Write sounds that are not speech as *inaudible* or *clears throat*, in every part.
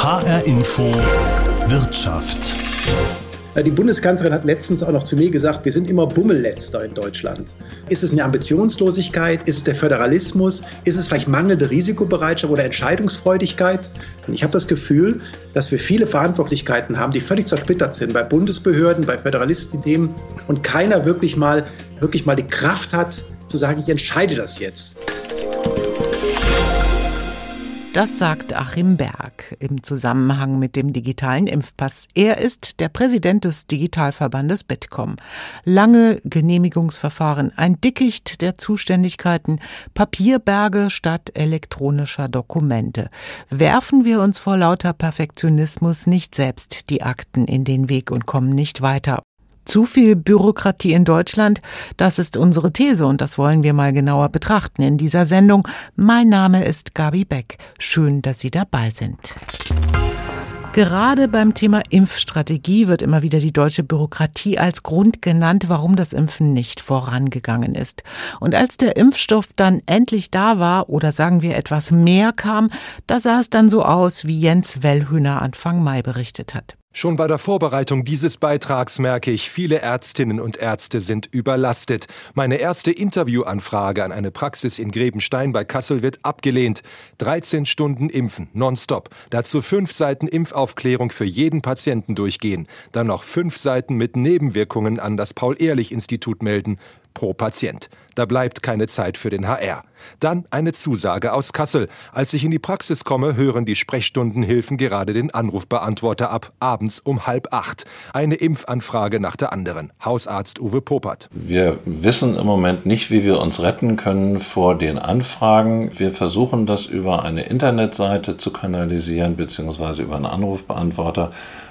HR Info Wirtschaft. Die Bundeskanzlerin hat letztens auch noch zu mir gesagt, wir sind immer Bummelletzter in Deutschland. Ist es eine Ambitionslosigkeit? Ist es der Föderalismus? Ist es vielleicht mangelnde Risikobereitschaft oder Entscheidungsfreudigkeit? Und ich habe das Gefühl, dass wir viele Verantwortlichkeiten haben, die völlig zersplittert sind bei Bundesbehörden, bei Föderalistenthemen und keiner wirklich mal, wirklich mal die Kraft hat, zu sagen, ich entscheide das jetzt. Das sagt Achim Berg im Zusammenhang mit dem digitalen Impfpass. Er ist der Präsident des Digitalverbandes Bitkom. Lange Genehmigungsverfahren, ein Dickicht der Zuständigkeiten, Papierberge statt elektronischer Dokumente. Werfen wir uns vor lauter Perfektionismus nicht selbst die Akten in den Weg und kommen nicht weiter. Zu viel Bürokratie in Deutschland, das ist unsere These und das wollen wir mal genauer betrachten in dieser Sendung. Mein Name ist Gabi Beck. Schön, dass Sie dabei sind. Gerade beim Thema Impfstrategie wird immer wieder die deutsche Bürokratie als Grund genannt, warum das Impfen nicht vorangegangen ist. Und als der Impfstoff dann endlich da war oder sagen wir etwas mehr kam, da sah es dann so aus, wie Jens Wellhühner Anfang Mai berichtet hat. Schon bei der Vorbereitung dieses Beitrags merke ich, viele Ärztinnen und Ärzte sind überlastet. Meine erste Interviewanfrage an eine Praxis in Grebenstein bei Kassel wird abgelehnt. 13 Stunden impfen, nonstop. Dazu fünf Seiten Impfaufklärung für jeden Patienten durchgehen. Dann noch fünf Seiten mit Nebenwirkungen an das Paul-Ehrlich-Institut melden pro Patient. Da bleibt keine Zeit für den HR. Dann eine Zusage aus Kassel. Als ich in die Praxis komme, hören die Sprechstundenhilfen gerade den Anrufbeantworter ab, abends um halb acht. Eine Impfanfrage nach der anderen. Hausarzt Uwe Popert. Wir wissen im Moment nicht, wie wir uns retten können vor den Anfragen. Wir versuchen das über eine Internetseite zu kanalisieren, beziehungsweise über einen Anrufbeantworter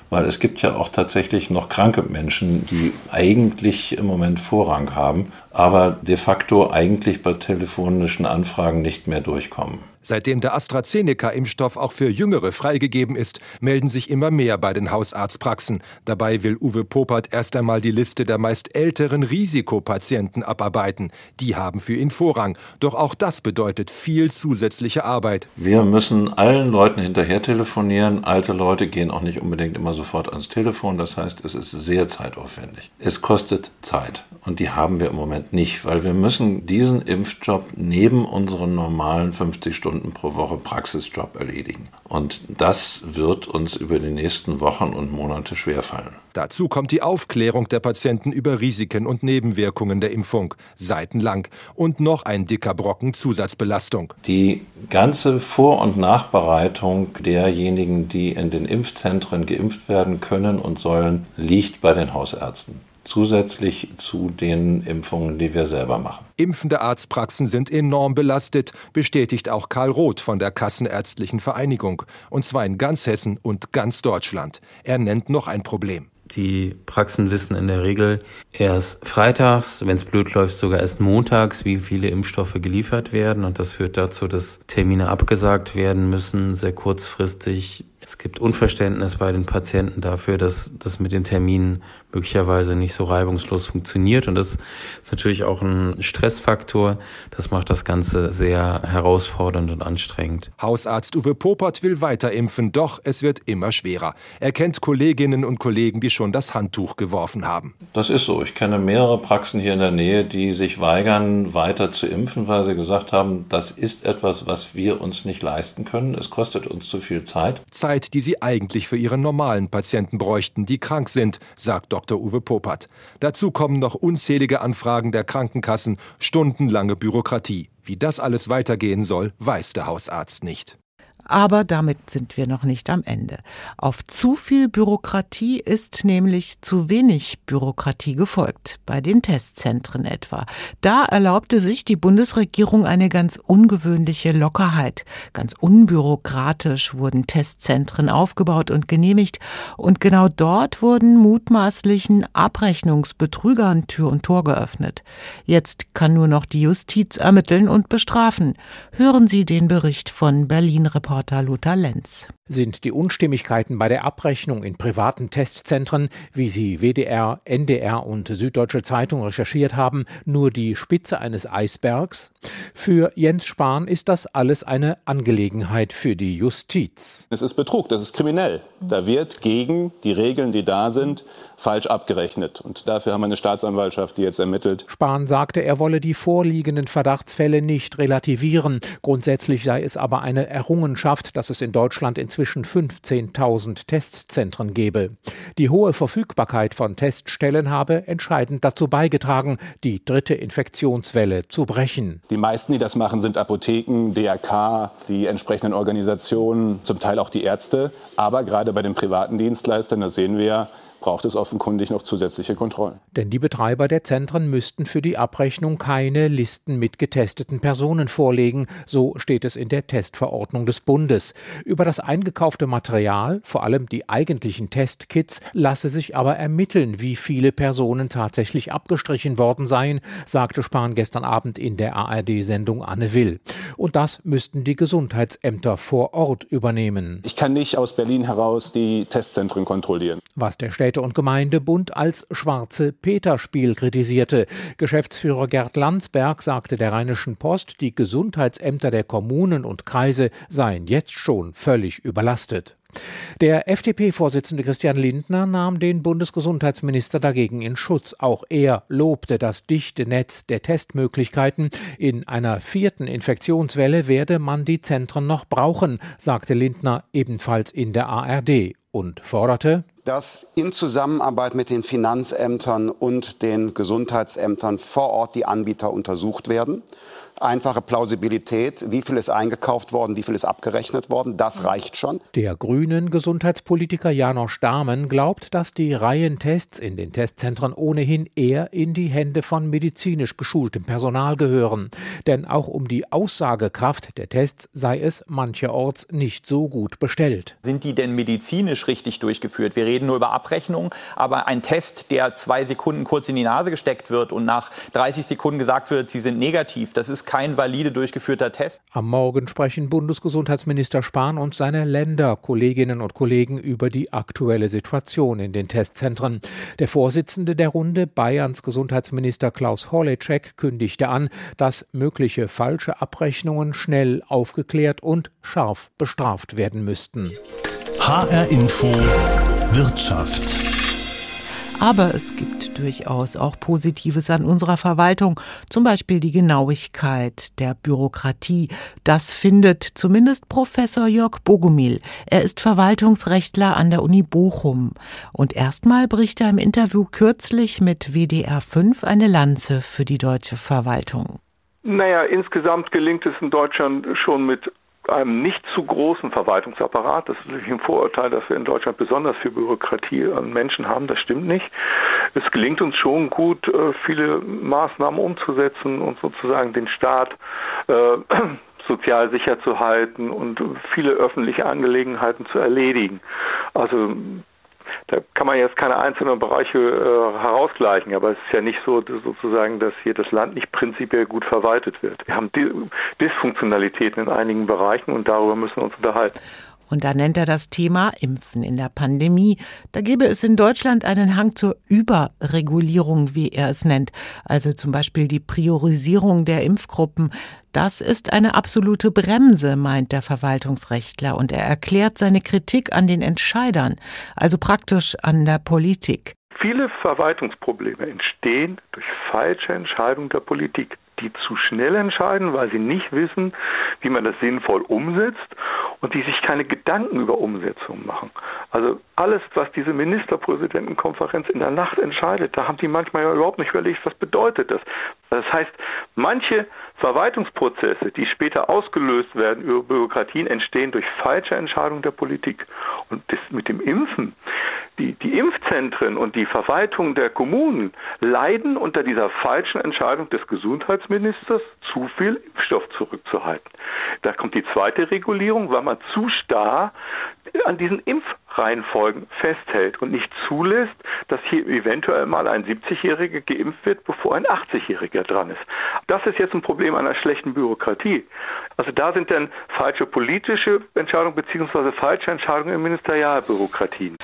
weil es gibt ja auch tatsächlich noch kranke Menschen, die eigentlich im Moment Vorrang haben, aber de facto eigentlich bei telefonischen Anfragen nicht mehr durchkommen. Seitdem der AstraZeneca-Impfstoff auch für Jüngere freigegeben ist, melden sich immer mehr bei den Hausarztpraxen. Dabei will Uwe Popert erst einmal die Liste der meist älteren Risikopatienten abarbeiten. Die haben für ihn Vorrang. Doch auch das bedeutet viel zusätzliche Arbeit. Wir müssen allen Leuten hinterher telefonieren. Alte Leute gehen auch nicht unbedingt immer sofort ans Telefon. Das heißt, es ist sehr zeitaufwendig. Es kostet Zeit. Und die haben wir im Moment nicht, weil wir müssen diesen Impfjob neben unseren normalen 50 Stunden Stunden pro Woche Praxisjob erledigen. Und das wird uns über die nächsten Wochen und Monate schwerfallen. Dazu kommt die Aufklärung der Patienten über Risiken und Nebenwirkungen der Impfung, seitenlang. Und noch ein dicker Brocken Zusatzbelastung. Die ganze Vor- und Nachbereitung derjenigen, die in den Impfzentren geimpft werden können und sollen, liegt bei den Hausärzten zusätzlich zu den Impfungen, die wir selber machen. Impfende Arztpraxen sind enorm belastet, bestätigt auch Karl Roth von der Kassenärztlichen Vereinigung, und zwar in ganz Hessen und ganz Deutschland. Er nennt noch ein Problem. Die Praxen wissen in der Regel erst freitags, wenn es blöd läuft, sogar erst montags, wie viele Impfstoffe geliefert werden. Und das führt dazu, dass Termine abgesagt werden müssen, sehr kurzfristig es gibt Unverständnis bei den Patienten dafür, dass das mit den Terminen möglicherweise nicht so reibungslos funktioniert. Und das ist natürlich auch ein Stressfaktor. Das macht das Ganze sehr herausfordernd und anstrengend. Hausarzt Uwe Popert will weiter impfen, doch es wird immer schwerer. Er kennt Kolleginnen und Kollegen, die schon das Handtuch geworfen haben. Das ist so. Ich kenne mehrere Praxen hier in der Nähe, die sich weigern, weiter zu impfen, weil sie gesagt haben, das ist etwas, was wir uns nicht leisten können. Es kostet uns zu viel Zeit. Zeit Zeit, die sie eigentlich für ihre normalen Patienten bräuchten, die krank sind, sagt Dr. Uwe Popert. Dazu kommen noch unzählige Anfragen der Krankenkassen, stundenlange Bürokratie. Wie das alles weitergehen soll, weiß der Hausarzt nicht. Aber damit sind wir noch nicht am Ende. Auf zu viel Bürokratie ist nämlich zu wenig Bürokratie gefolgt, bei den Testzentren etwa. Da erlaubte sich die Bundesregierung eine ganz ungewöhnliche Lockerheit. Ganz unbürokratisch wurden Testzentren aufgebaut und genehmigt, und genau dort wurden mutmaßlichen Abrechnungsbetrügern Tür und Tor geöffnet. Jetzt kann nur noch die Justiz ermitteln und bestrafen. Hören Sie den Bericht von Berlin Reporter Reporter Lothar Lenz. Sind die Unstimmigkeiten bei der Abrechnung in privaten Testzentren, wie sie WDR, NDR und Süddeutsche Zeitung recherchiert haben, nur die Spitze eines Eisbergs? Für Jens Spahn ist das alles eine Angelegenheit für die Justiz. Es ist Betrug, das ist kriminell. Da wird gegen die Regeln, die da sind, falsch abgerechnet. Und dafür haben wir eine Staatsanwaltschaft, die jetzt ermittelt. Spahn sagte, er wolle die vorliegenden Verdachtsfälle nicht relativieren. Grundsätzlich sei es aber eine Errungenschaft, dass es in Deutschland inzwischen 15.000 Testzentren gebe. Die hohe Verfügbarkeit von Teststellen habe entscheidend dazu beigetragen, die dritte Infektionswelle zu brechen. Die meisten, die das machen, sind Apotheken, DRK, die entsprechenden Organisationen, zum Teil auch die Ärzte. Aber gerade bei den privaten Dienstleistern, das sehen wir, braucht es offenkundig noch zusätzliche Kontrollen. Denn die Betreiber der Zentren müssten für die Abrechnung keine Listen mit getesteten Personen vorlegen, so steht es in der Testverordnung des Bundes. Über das eingekaufte Material, vor allem die eigentlichen Testkits, lasse sich aber ermitteln, wie viele Personen tatsächlich abgestrichen worden seien, sagte Spahn gestern Abend in der ARD-Sendung Anne Will. Und das müssten die Gesundheitsämter vor Ort übernehmen. Ich kann nicht aus Berlin heraus die Testzentren kontrollieren. Was der Städte- und Gemeindebund als schwarze Peterspiel kritisierte. Geschäftsführer Gerd Landsberg sagte der Rheinischen Post, die Gesundheitsämter der Kommunen und Kreise seien jetzt schon völlig überlastet. Der FDP-Vorsitzende Christian Lindner nahm den Bundesgesundheitsminister dagegen in Schutz. Auch er lobte das dichte Netz der Testmöglichkeiten. In einer vierten Infektionswelle werde man die Zentren noch brauchen, sagte Lindner ebenfalls in der ARD und forderte, dass in Zusammenarbeit mit den Finanzämtern und den Gesundheitsämtern vor Ort die Anbieter untersucht werden. Einfache Plausibilität, wie viel ist eingekauft worden, wie viel ist abgerechnet worden, das reicht schon. Der grünen Gesundheitspolitiker Janosch Dahmen glaubt, dass die Reihentests in den Testzentren ohnehin eher in die Hände von medizinisch geschultem Personal gehören. Denn auch um die Aussagekraft der Tests sei es mancherorts nicht so gut bestellt. Sind die denn medizinisch richtig durchgeführt? Wir reden nur über Abrechnung, aber ein Test, der zwei Sekunden kurz in die Nase gesteckt wird und nach 30 Sekunden gesagt wird, sie sind negativ, das ist kein valide durchgeführter Test. Am Morgen sprechen Bundesgesundheitsminister Spahn und seine Länderkolleginnen und Kollegen über die aktuelle Situation in den Testzentren. Der Vorsitzende der Runde, Bayerns Gesundheitsminister Klaus Horleczek, kündigte an, dass mögliche falsche Abrechnungen schnell aufgeklärt und scharf bestraft werden müssten. HR Info Wirtschaft. Aber es gibt durchaus auch Positives an unserer Verwaltung, zum Beispiel die Genauigkeit der Bürokratie. Das findet zumindest Professor Jörg Bogumil. Er ist Verwaltungsrechtler an der Uni Bochum. Und erstmal bricht er im Interview kürzlich mit WDR 5 eine Lanze für die deutsche Verwaltung. Naja, insgesamt gelingt es in Deutschland schon mit einem nicht zu großen Verwaltungsapparat. Das ist natürlich ein Vorurteil, dass wir in Deutschland besonders viel Bürokratie an Menschen haben. Das stimmt nicht. Es gelingt uns schon gut, äh, viele Maßnahmen umzusetzen und sozusagen den Staat äh, *clears throat* sozial sicher zu halten und viele öffentliche Angelegenheiten zu erledigen. Also da kann man jetzt keine einzelnen Bereiche äh, herausgleichen, aber es ist ja nicht so sozusagen, dass hier das Land nicht prinzipiell gut verwaltet wird. Wir haben Dysfunktionalitäten in einigen Bereichen und darüber müssen wir uns unterhalten. Und da nennt er das Thema Impfen in der Pandemie. Da gäbe es in Deutschland einen Hang zur Überregulierung, wie er es nennt. Also zum Beispiel die Priorisierung der Impfgruppen. Das ist eine absolute Bremse, meint der Verwaltungsrechtler. Und er erklärt seine Kritik an den Entscheidern, also praktisch an der Politik. Viele Verwaltungsprobleme entstehen durch falsche Entscheidungen der Politik die zu schnell entscheiden, weil sie nicht wissen, wie man das sinnvoll umsetzt und die sich keine Gedanken über Umsetzung machen. Also alles, was diese Ministerpräsidentenkonferenz in der Nacht entscheidet, da haben die manchmal ja überhaupt nicht überlegt, was bedeutet das. Das heißt, manche Verwaltungsprozesse, die später ausgelöst werden über Bürokratien, entstehen durch falsche Entscheidungen der Politik. Und das mit dem Impfen, die, die Impfzentren und die Verwaltung der Kommunen leiden unter dieser falschen Entscheidung des Gesundheitsministers, zu viel Impfstoff zurückzuhalten. Da kommt die zweite Regulierung, weil man zu starr an diesen Impfreihenfolgen festhält und nicht zulässt, dass hier eventuell mal ein 70-Jähriger geimpft wird, bevor ein 80-Jähriger dran ist. Das ist jetzt ein Problem einer schlechten Bürokratie. Also da sind dann falsche politische Entscheidungen beziehungsweise falsche Entscheidungen in Ministerialbürokratien.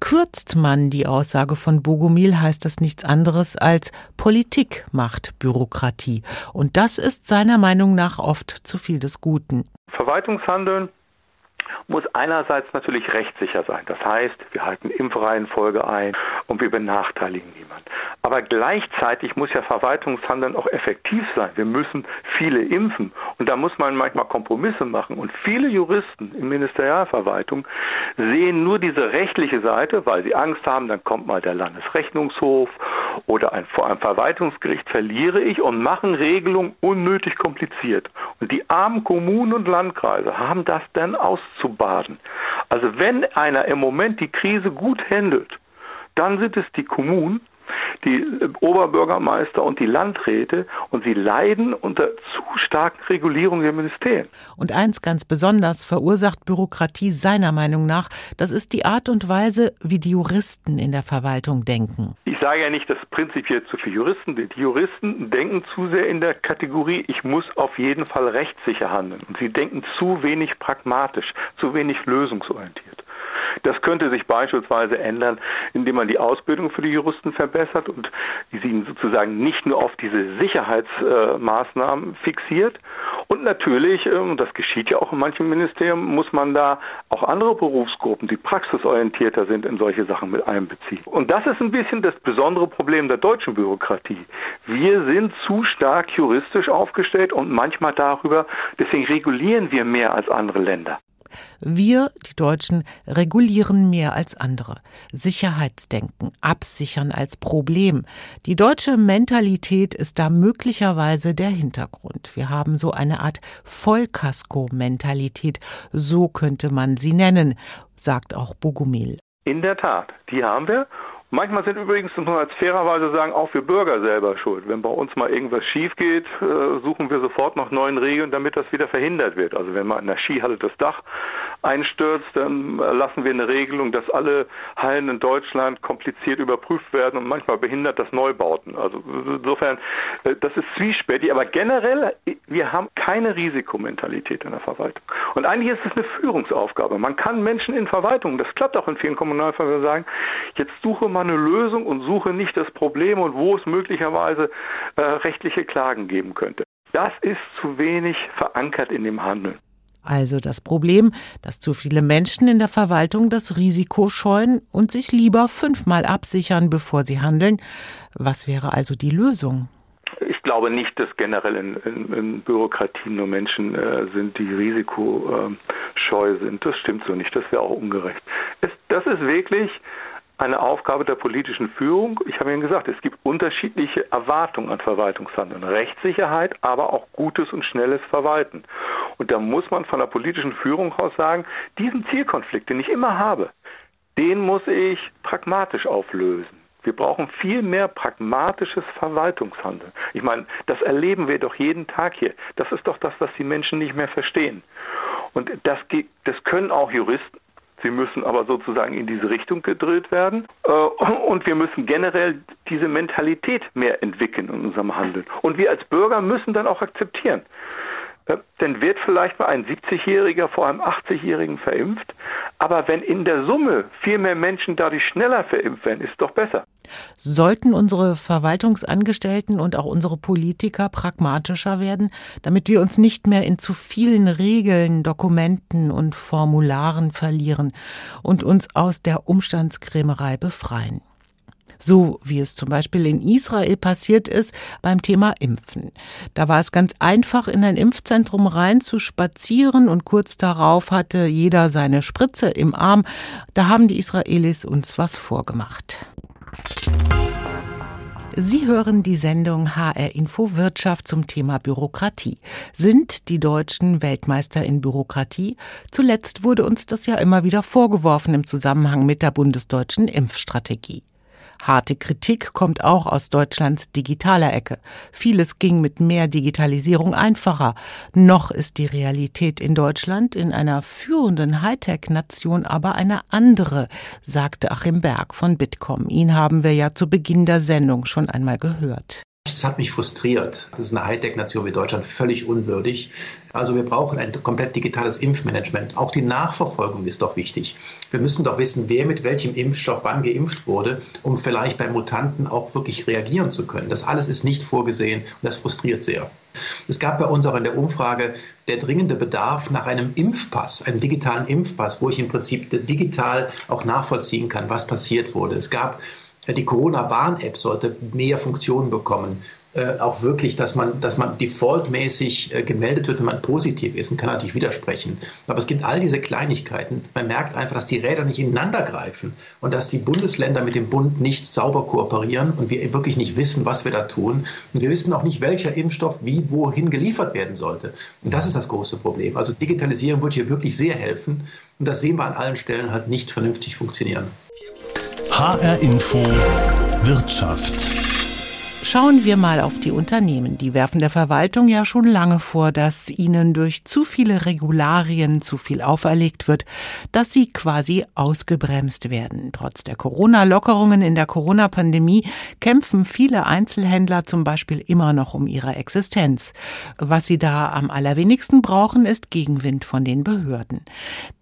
Verkürzt man die Aussage von Bogomil, heißt das nichts anderes als Politik macht Bürokratie. Und das ist seiner Meinung nach oft zu viel des Guten. Verwaltungshandeln muss einerseits natürlich rechtssicher sein. Das heißt, wir halten Impfreihenfolge ein und wir benachteiligen niemanden. Aber gleichzeitig muss ja Verwaltungshandeln auch effektiv sein. Wir müssen viele impfen und da muss man manchmal Kompromisse machen. Und viele Juristen in Ministerialverwaltung sehen nur diese rechtliche Seite, weil sie Angst haben, dann kommt mal der Landesrechnungshof oder ein, vor einem Verwaltungsgericht verliere ich und machen Regelungen unnötig kompliziert. Und die armen Kommunen und Landkreise haben das dann auszubaden. Also wenn einer im Moment die Krise gut handelt, dann sind es die Kommunen, die Oberbürgermeister und die Landräte und sie leiden unter zu starken Regulierungen der Ministerien. Und eins ganz besonders verursacht Bürokratie seiner Meinung nach, das ist die Art und Weise, wie die Juristen in der Verwaltung denken. Ich sage ja nicht, dass prinzipiell zu viele Juristen sind. Die Juristen denken zu sehr in der Kategorie, ich muss auf jeden Fall rechtssicher handeln. Und sie denken zu wenig pragmatisch, zu wenig lösungsorientiert. Das könnte sich beispielsweise ändern, indem man die Ausbildung für die Juristen verbessert und sie sozusagen nicht nur auf diese Sicherheitsmaßnahmen fixiert. Und natürlich, ähm, und das geschieht ja auch in manchen Ministerien, muss man da auch andere Berufsgruppen, die praxisorientierter sind, in solche Sachen mit einbeziehen. Und das ist ein bisschen das besondere Problem der deutschen Bürokratie. Wir sind zu stark juristisch aufgestellt und manchmal darüber, deswegen regulieren wir mehr als andere Länder. Wir, die Deutschen, regulieren mehr als andere. Sicherheitsdenken, absichern als Problem. Die deutsche Mentalität ist da möglicherweise der Hintergrund. Wir haben so eine Art Vollkasko-Mentalität, so könnte man sie nennen, sagt auch Bogumil. In der Tat, die haben wir. Manchmal sind übrigens, muss man als fairerweise sagen, auch wir Bürger selber schuld. Wenn bei uns mal irgendwas schief geht, äh, suchen wir sofort nach neuen Regeln, damit das wieder verhindert wird. Also wenn mal in der Skihalle das Dach einstürzt, dann lassen wir eine Regelung, dass alle Hallen in Deutschland kompliziert überprüft werden und manchmal behindert das Neubauten. Also insofern, äh, das ist zwiespältig, aber generell, wir haben keine Risikomentalität in der Verwaltung. Und eigentlich ist es eine Führungsaufgabe. Man kann Menschen in Verwaltungen, das klappt auch in vielen Kommunalverwaltungen, sagen, jetzt suche eine Lösung und suche nicht das Problem und wo es möglicherweise äh, rechtliche Klagen geben könnte. Das ist zu wenig verankert in dem Handeln. Also das Problem, dass zu viele Menschen in der Verwaltung das Risiko scheuen und sich lieber fünfmal absichern, bevor sie handeln. Was wäre also die Lösung? Ich glaube nicht, dass generell in, in, in Bürokratien nur Menschen äh, sind, die risikoscheu äh, sind. Das stimmt so nicht. Das wäre auch ungerecht. Es, das ist wirklich eine Aufgabe der politischen Führung. Ich habe Ihnen gesagt, es gibt unterschiedliche Erwartungen an Verwaltungshandeln. Rechtssicherheit, aber auch gutes und schnelles Verwalten. Und da muss man von der politischen Führung aus sagen, diesen Zielkonflikt, den ich immer habe, den muss ich pragmatisch auflösen. Wir brauchen viel mehr pragmatisches Verwaltungshandeln. Ich meine, das erleben wir doch jeden Tag hier. Das ist doch das, was die Menschen nicht mehr verstehen. Und das, das können auch Juristen Sie müssen aber sozusagen in diese Richtung gedrillt werden. Äh, und wir müssen generell diese Mentalität mehr entwickeln in unserem Handeln. Und wir als Bürger müssen dann auch akzeptieren, dann wird vielleicht mal ein 70-Jähriger vor einem 80-Jährigen verimpft. Aber wenn in der Summe viel mehr Menschen dadurch schneller verimpft werden, ist doch besser. Sollten unsere Verwaltungsangestellten und auch unsere Politiker pragmatischer werden, damit wir uns nicht mehr in zu vielen Regeln, Dokumenten und Formularen verlieren und uns aus der Umstandskrämerei befreien? So wie es zum Beispiel in Israel passiert ist beim Thema Impfen. Da war es ganz einfach, in ein Impfzentrum rein zu spazieren und kurz darauf hatte jeder seine Spritze im Arm. Da haben die Israelis uns was vorgemacht. Sie hören die Sendung HR Info Wirtschaft zum Thema Bürokratie. Sind die Deutschen Weltmeister in Bürokratie? Zuletzt wurde uns das ja immer wieder vorgeworfen im Zusammenhang mit der bundesdeutschen Impfstrategie. Harte Kritik kommt auch aus Deutschlands digitaler Ecke. Vieles ging mit mehr Digitalisierung einfacher. Noch ist die Realität in Deutschland in einer führenden Hightech-Nation aber eine andere, sagte Achim Berg von Bitkom. Ihn haben wir ja zu Beginn der Sendung schon einmal gehört. Das hat mich frustriert. Das ist eine Hightech-Nation wie Deutschland völlig unwürdig. Also wir brauchen ein komplett digitales Impfmanagement. Auch die Nachverfolgung ist doch wichtig. Wir müssen doch wissen, wer mit welchem Impfstoff wann geimpft wurde, um vielleicht bei Mutanten auch wirklich reagieren zu können. Das alles ist nicht vorgesehen und das frustriert sehr. Es gab bei uns auch in der Umfrage der dringende Bedarf nach einem Impfpass, einem digitalen Impfpass, wo ich im Prinzip digital auch nachvollziehen kann, was passiert wurde. Es gab die Corona-Warn-App sollte mehr Funktionen bekommen. Äh, auch wirklich, dass man, dass man defaultmäßig äh, gemeldet wird, wenn man positiv ist und kann natürlich widersprechen. Aber es gibt all diese Kleinigkeiten. Man merkt einfach, dass die Räder nicht ineinander greifen und dass die Bundesländer mit dem Bund nicht sauber kooperieren und wir wirklich nicht wissen, was wir da tun. Und wir wissen auch nicht, welcher Impfstoff wie wohin geliefert werden sollte. Und das ist das große Problem. Also Digitalisierung wird hier wirklich sehr helfen. Und das sehen wir an allen Stellen halt nicht vernünftig funktionieren. HR Info Wirtschaft Schauen wir mal auf die Unternehmen. Die werfen der Verwaltung ja schon lange vor, dass ihnen durch zu viele Regularien zu viel auferlegt wird, dass sie quasi ausgebremst werden. Trotz der Corona-Lockerungen in der Corona-Pandemie kämpfen viele Einzelhändler zum Beispiel immer noch um ihre Existenz. Was sie da am allerwenigsten brauchen, ist Gegenwind von den Behörden.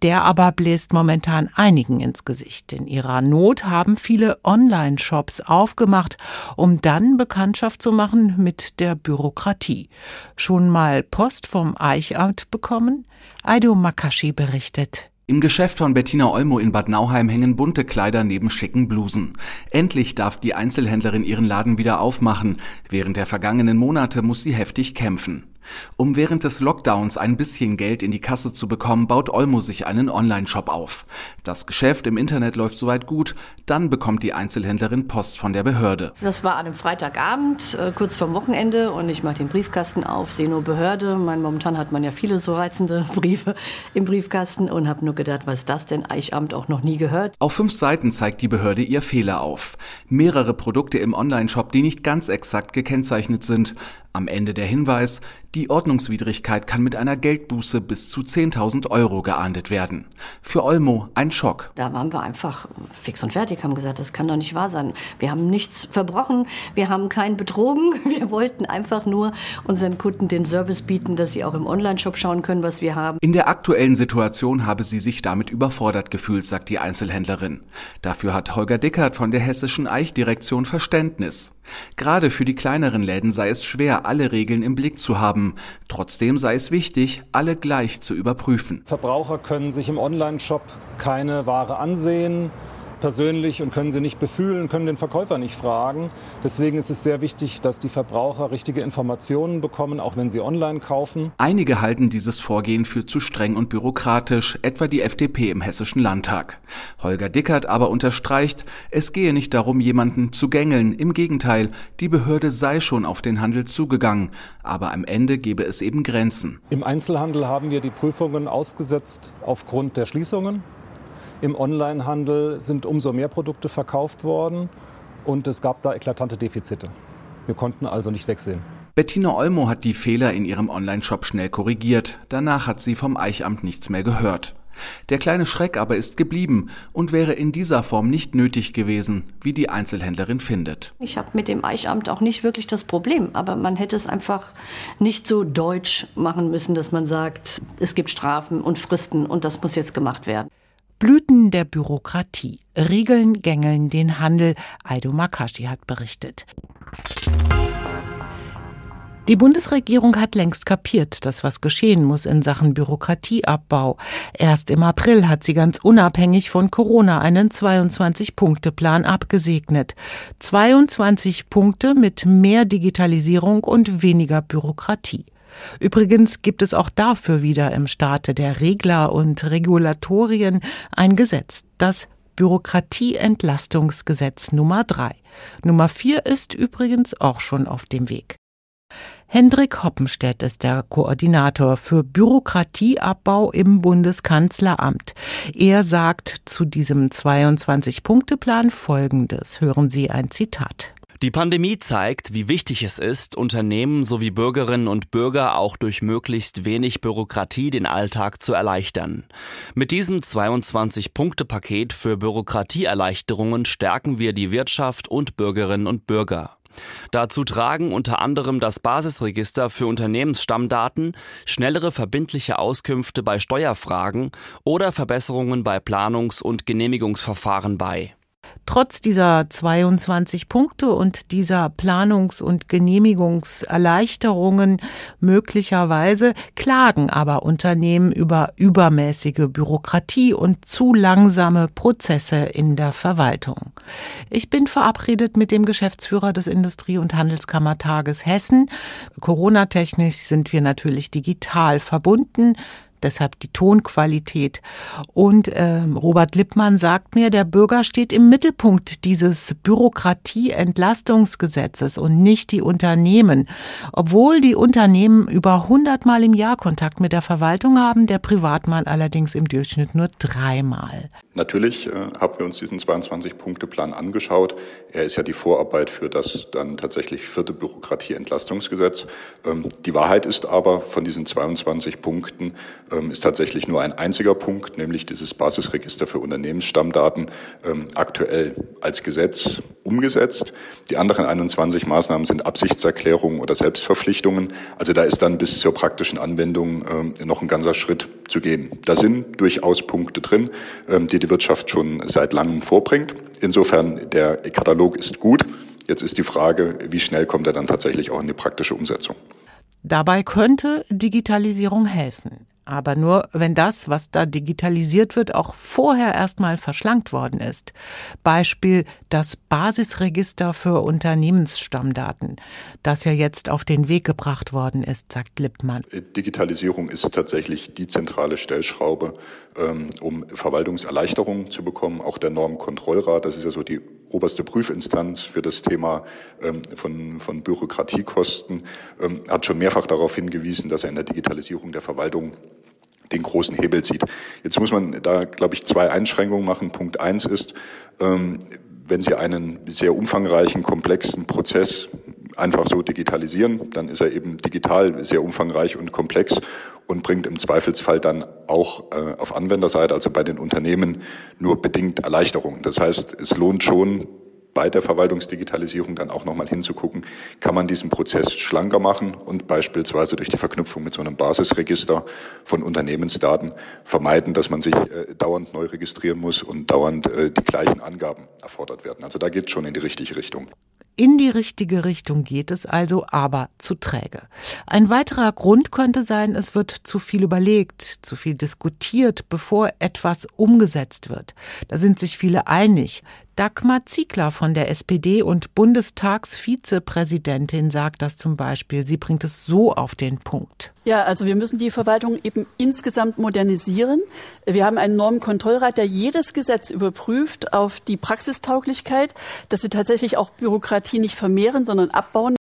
Der aber bläst momentan einigen ins Gesicht. In ihrer Not haben viele Online-Shops aufgemacht, um dann Bekanntschaft zu machen mit der Bürokratie. Schon mal Post vom Eichamt bekommen? Aido Makashi berichtet. Im Geschäft von Bettina Olmo in Bad Nauheim hängen bunte Kleider neben schicken Blusen. Endlich darf die Einzelhändlerin ihren Laden wieder aufmachen. Während der vergangenen Monate muss sie heftig kämpfen. Um während des Lockdowns ein bisschen Geld in die Kasse zu bekommen, baut Olmo sich einen Online-Shop auf. Das Geschäft im Internet läuft soweit gut, dann bekommt die Einzelhändlerin Post von der Behörde. Das war an einem Freitagabend, äh, kurz vorm Wochenende und ich mache den Briefkasten auf, sehe nur Behörde. Mein, momentan hat man ja viele so reizende *laughs* Briefe im Briefkasten und habe nur gedacht, was ist das denn? Eichamt auch noch nie gehört. Auf fünf Seiten zeigt die Behörde ihr Fehler auf. Mehrere Produkte im Online-Shop, die nicht ganz exakt gekennzeichnet sind. Am Ende der Hinweis, die Ordnungswidrigkeit kann mit einer Geldbuße bis zu 10.000 Euro geahndet werden. Für Olmo ein Schock. Da waren wir einfach fix und fertig, haben gesagt, das kann doch nicht wahr sein. Wir haben nichts verbrochen, wir haben keinen betrogen. *laughs* Wir wollten einfach nur unseren Kunden den Service bieten, dass sie auch im Onlineshop schauen können, was wir haben. In der aktuellen Situation habe sie sich damit überfordert gefühlt, sagt die Einzelhändlerin. Dafür hat Holger Dickert von der Hessischen Eichdirektion Verständnis. Gerade für die kleineren Läden sei es schwer, alle Regeln im Blick zu haben. Trotzdem sei es wichtig, alle gleich zu überprüfen. Verbraucher können sich im Onlineshop keine Ware ansehen persönlich und können sie nicht befühlen, können den Verkäufer nicht fragen. Deswegen ist es sehr wichtig, dass die Verbraucher richtige Informationen bekommen, auch wenn sie online kaufen. Einige halten dieses Vorgehen für zu streng und bürokratisch, etwa die FDP im Hessischen Landtag. Holger Dickert aber unterstreicht, es gehe nicht darum, jemanden zu gängeln. Im Gegenteil, die Behörde sei schon auf den Handel zugegangen. Aber am Ende gebe es eben Grenzen. Im Einzelhandel haben wir die Prüfungen ausgesetzt aufgrund der Schließungen. Im Onlinehandel sind umso mehr Produkte verkauft worden und es gab da eklatante Defizite. Wir konnten also nicht wegsehen. Bettina Olmo hat die Fehler in ihrem Onlineshop schnell korrigiert. Danach hat sie vom Eichamt nichts mehr gehört. Der kleine Schreck aber ist geblieben und wäre in dieser Form nicht nötig gewesen, wie die Einzelhändlerin findet. Ich habe mit dem Eichamt auch nicht wirklich das Problem, aber man hätte es einfach nicht so deutsch machen müssen, dass man sagt, es gibt Strafen und Fristen und das muss jetzt gemacht werden. Blüten der Bürokratie. Regeln gängeln den Handel. Aido Makashi hat berichtet. Die Bundesregierung hat längst kapiert, dass was geschehen muss in Sachen Bürokratieabbau. Erst im April hat sie ganz unabhängig von Corona einen 22-Punkte-Plan abgesegnet. 22 Punkte mit mehr Digitalisierung und weniger Bürokratie. Übrigens gibt es auch dafür wieder im Staate der Regler und Regulatorien ein Gesetz, das Bürokratieentlastungsgesetz Nummer 3. Nummer 4 ist übrigens auch schon auf dem Weg. Hendrik Hoppenstedt ist der Koordinator für Bürokratieabbau im Bundeskanzleramt. Er sagt zu diesem 22-Punkte-Plan Folgendes. Hören Sie ein Zitat. Die Pandemie zeigt, wie wichtig es ist, Unternehmen sowie Bürgerinnen und Bürger auch durch möglichst wenig Bürokratie den Alltag zu erleichtern. Mit diesem 22-Punkte-Paket für Bürokratieerleichterungen stärken wir die Wirtschaft und Bürgerinnen und Bürger. Dazu tragen unter anderem das Basisregister für Unternehmensstammdaten, schnellere verbindliche Auskünfte bei Steuerfragen oder Verbesserungen bei Planungs- und Genehmigungsverfahren bei. Trotz dieser 22 Punkte und dieser Planungs- und Genehmigungserleichterungen möglicherweise klagen aber Unternehmen über übermäßige Bürokratie und zu langsame Prozesse in der Verwaltung. Ich bin verabredet mit dem Geschäftsführer des Industrie- und Handelskammertages Hessen. Corona-technisch sind wir natürlich digital verbunden deshalb die Tonqualität. Und äh, Robert Lippmann sagt mir, der Bürger steht im Mittelpunkt dieses Bürokratieentlastungsgesetzes und nicht die Unternehmen. Obwohl die Unternehmen über 100 Mal im Jahr Kontakt mit der Verwaltung haben, der Privatmann allerdings im Durchschnitt nur dreimal. Natürlich äh, haben wir uns diesen 22-Punkte-Plan angeschaut. Er ist ja die Vorarbeit für das dann tatsächlich vierte Bürokratieentlastungsgesetz. Ähm, die Wahrheit ist aber, von diesen 22 Punkten ähm, ist tatsächlich nur ein einziger Punkt, nämlich dieses Basisregister für Unternehmensstammdaten, ähm, aktuell als Gesetz umgesetzt. Die anderen 21 Maßnahmen sind Absichtserklärungen oder Selbstverpflichtungen. Also da ist dann bis zur praktischen Anwendung ähm, noch ein ganzer Schritt zu gehen. Da sind durchaus Punkte drin, die die Wirtschaft schon seit langem vorbringt. Insofern, der Katalog ist gut. Jetzt ist die Frage, wie schnell kommt er dann tatsächlich auch in die praktische Umsetzung. Dabei könnte Digitalisierung helfen aber nur, wenn das, was da digitalisiert wird, auch vorher erstmal verschlankt worden ist. Beispiel das Basisregister für Unternehmensstammdaten, das ja jetzt auf den Weg gebracht worden ist, sagt Lippmann. Digitalisierung ist tatsächlich die zentrale Stellschraube, ähm, um Verwaltungserleichterungen zu bekommen. Auch der Normkontrollrat, das ist ja so die oberste Prüfinstanz für das Thema ähm, von, von Bürokratiekosten, ähm, hat schon mehrfach darauf hingewiesen, dass er in der Digitalisierung der Verwaltung den großen Hebel zieht. Jetzt muss man da, glaube ich, zwei Einschränkungen machen. Punkt eins ist, ähm, wenn Sie einen sehr umfangreichen, komplexen Prozess einfach so digitalisieren, dann ist er eben digital sehr umfangreich und komplex und bringt im Zweifelsfall dann auch äh, auf Anwenderseite, also bei den Unternehmen, nur bedingt Erleichterung. Das heißt, es lohnt schon, bei der Verwaltungsdigitalisierung dann auch nochmal hinzugucken, kann man diesen Prozess schlanker machen und beispielsweise durch die Verknüpfung mit so einem Basisregister von Unternehmensdaten vermeiden, dass man sich äh, dauernd neu registrieren muss und dauernd äh, die gleichen Angaben erfordert werden. Also da geht es schon in die richtige Richtung. In die richtige Richtung geht es also, aber zu träge. Ein weiterer Grund könnte sein, es wird zu viel überlegt, zu viel diskutiert, bevor etwas umgesetzt wird. Da sind sich viele einig. Dagmar Ziegler von der SPD und Bundestagsvizepräsidentin sagt das zum Beispiel. Sie bringt es so auf den Punkt. Ja, also wir müssen die Verwaltung eben insgesamt modernisieren. Wir haben einen Normenkontrollrat, der jedes Gesetz überprüft auf die Praxistauglichkeit, dass sie tatsächlich auch Bürokratie nicht vermehren, sondern abbauen.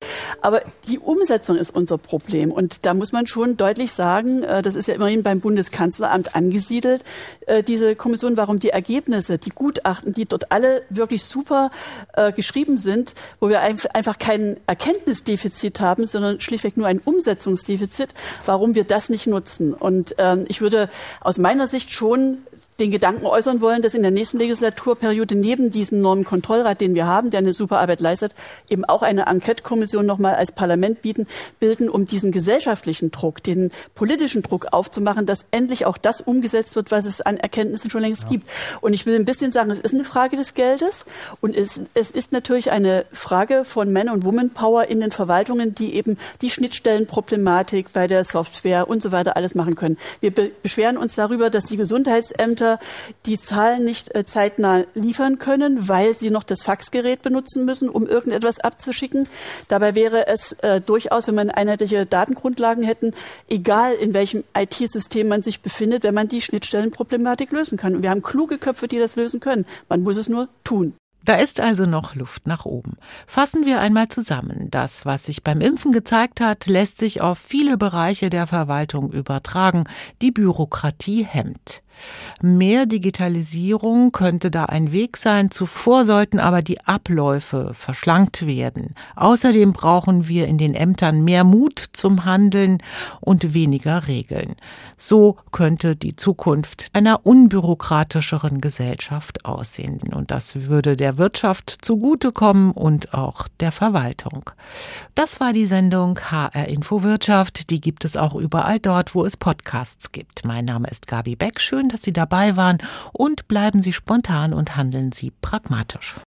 Aber die Umsetzung ist unser Problem. Und da muss man schon deutlich sagen, äh, das ist ja immerhin beim Bundeskanzleramt angesiedelt, äh, diese Kommission, warum die Ergebnisse, die Gutachten, die dort alle wirklich super äh, geschrieben sind, wo wir einfach kein Erkenntnisdefizit haben, sondern schlichtweg nur ein Umsetzungsdefizit, warum wir das nicht nutzen. Und ähm, ich würde aus meiner Sicht schon den Gedanken äußern wollen, dass in der nächsten Legislaturperiode neben diesem Normenkontrollrat, den wir haben, der eine super Arbeit leistet, eben auch eine Enquete-Kommission nochmal als Parlament bieten, bilden, um diesen gesellschaftlichen Druck, den politischen Druck aufzumachen, dass endlich auch das umgesetzt wird, was es an Erkenntnissen schon längst ja. gibt. Und ich will ein bisschen sagen, es ist eine Frage des Geldes und es, es ist natürlich eine Frage von Man- und Woman-Power in den Verwaltungen, die eben die Schnittstellenproblematik bei der Software und so weiter alles machen können. Wir be beschweren uns darüber, dass die Gesundheitsämter Anbieter die Zahlen nicht äh, zeitnah liefern können, weil sie noch das Faxgerät benutzen müssen, um irgendetwas abzuschicken. Dabei wäre es äh, durchaus, wenn man einheitliche Datengrundlagen hätten, egal in welchem IT-System man sich befindet, wenn man die Schnittstellenproblematik lösen kann. Und wir haben kluge Köpfe, die das lösen können. Man muss es nur tun. Da ist also noch Luft nach oben. Fassen wir einmal zusammen. Das, was sich beim Impfen gezeigt hat, lässt sich auf viele Bereiche der Verwaltung übertragen. Die Bürokratie hemmt. Mehr Digitalisierung könnte da ein Weg sein. Zuvor sollten aber die Abläufe verschlankt werden. Außerdem brauchen wir in den Ämtern mehr Mut zum Handeln und weniger Regeln. So könnte die Zukunft einer unbürokratischeren Gesellschaft aussehen. Und das würde der Wirtschaft zugutekommen und auch der Verwaltung. Das war die Sendung HR Info Wirtschaft. Die gibt es auch überall dort, wo es Podcasts gibt. Mein Name ist Gabi Beck. Schön, dass Sie dabei waren und bleiben Sie spontan und handeln Sie pragmatisch.